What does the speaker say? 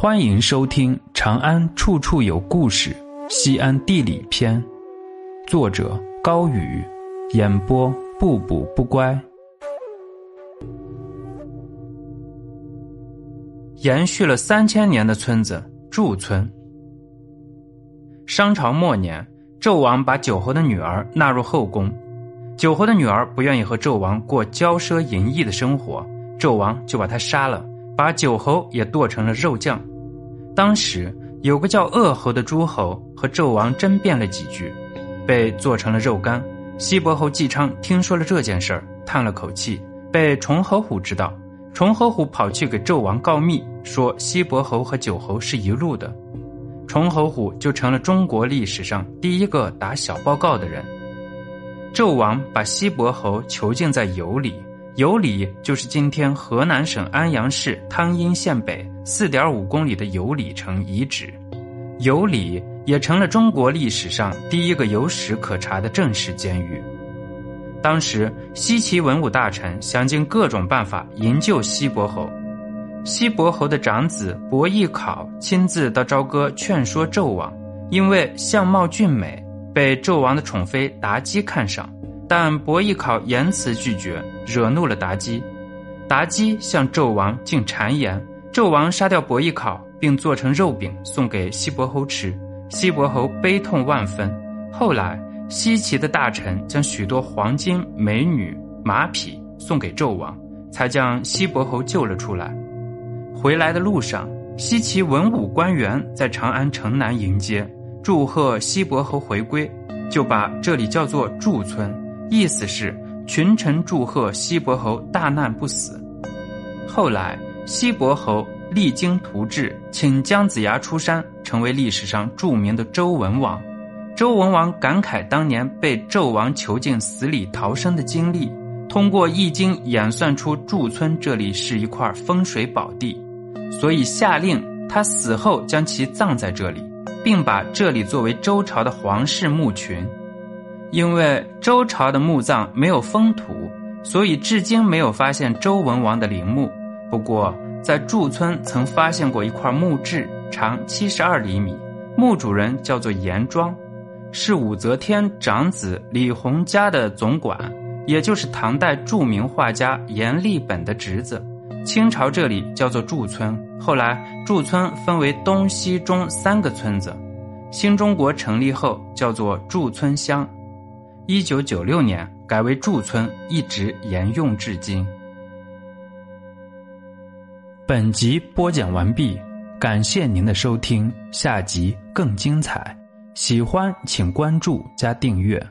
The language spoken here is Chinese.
欢迎收听《长安处处有故事·西安地理篇》，作者高宇，演播不补不乖。延续了三千年的村子祝村。商朝末年，纣王把九侯的女儿纳入后宫，九侯的女儿不愿意和纣王过骄奢淫逸的生活，纣王就把她杀了。把九侯也剁成了肉酱。当时有个叫鄂侯的诸侯和纣王争辩了几句，被做成了肉干。西伯侯季昌听说了这件事儿，叹了口气，被崇侯虎知道。崇侯虎跑去给纣王告密，说西伯侯和九侯是一路的。崇侯虎就成了中国历史上第一个打小报告的人。纣王把西伯侯囚禁在羑里。有里就是今天河南省安阳市汤阴县北四点五公里的有里城遗址，有里也成了中国历史上第一个有史可查的正式监狱。当时西岐文武大臣想尽各种办法营救西伯侯，西伯侯的长子伯邑考亲自到朝歌劝说纣王，因为相貌俊美，被纣王的宠妃妲己看上。但伯邑考严词拒绝，惹怒了妲己。妲己向纣王进谗言，纣王杀掉伯邑考，并做成肉饼送给西伯侯吃。西伯侯悲痛万分。后来，西岐的大臣将许多黄金、美女、马匹送给纣王，才将西伯侯救了出来。回来的路上，西岐文武官员在长安城南迎接，祝贺西伯侯回归，就把这里叫做祝村。意思是群臣祝贺西伯侯大难不死。后来，西伯侯励精图治，请姜子牙出山，成为历史上著名的周文王。周文王感慨当年被纣王囚禁死里逃生的经历，通过易经演算出祝村这里是一块风水宝地，所以下令他死后将其葬在这里，并把这里作为周朝的皇室墓群。因为周朝的墓葬没有封土，所以至今没有发现周文王的陵墓。不过，在祝村曾发现过一块墓志，长七十二厘米，墓主人叫做严庄，是武则天长子李弘家的总管，也就是唐代著名画家阎立本的侄子。清朝这里叫做祝村，后来祝村分为东西中三个村子，新中国成立后叫做祝村乡。一九九六年改为驻村，一直沿用至今。本集播讲完毕，感谢您的收听，下集更精彩。喜欢请关注加订阅。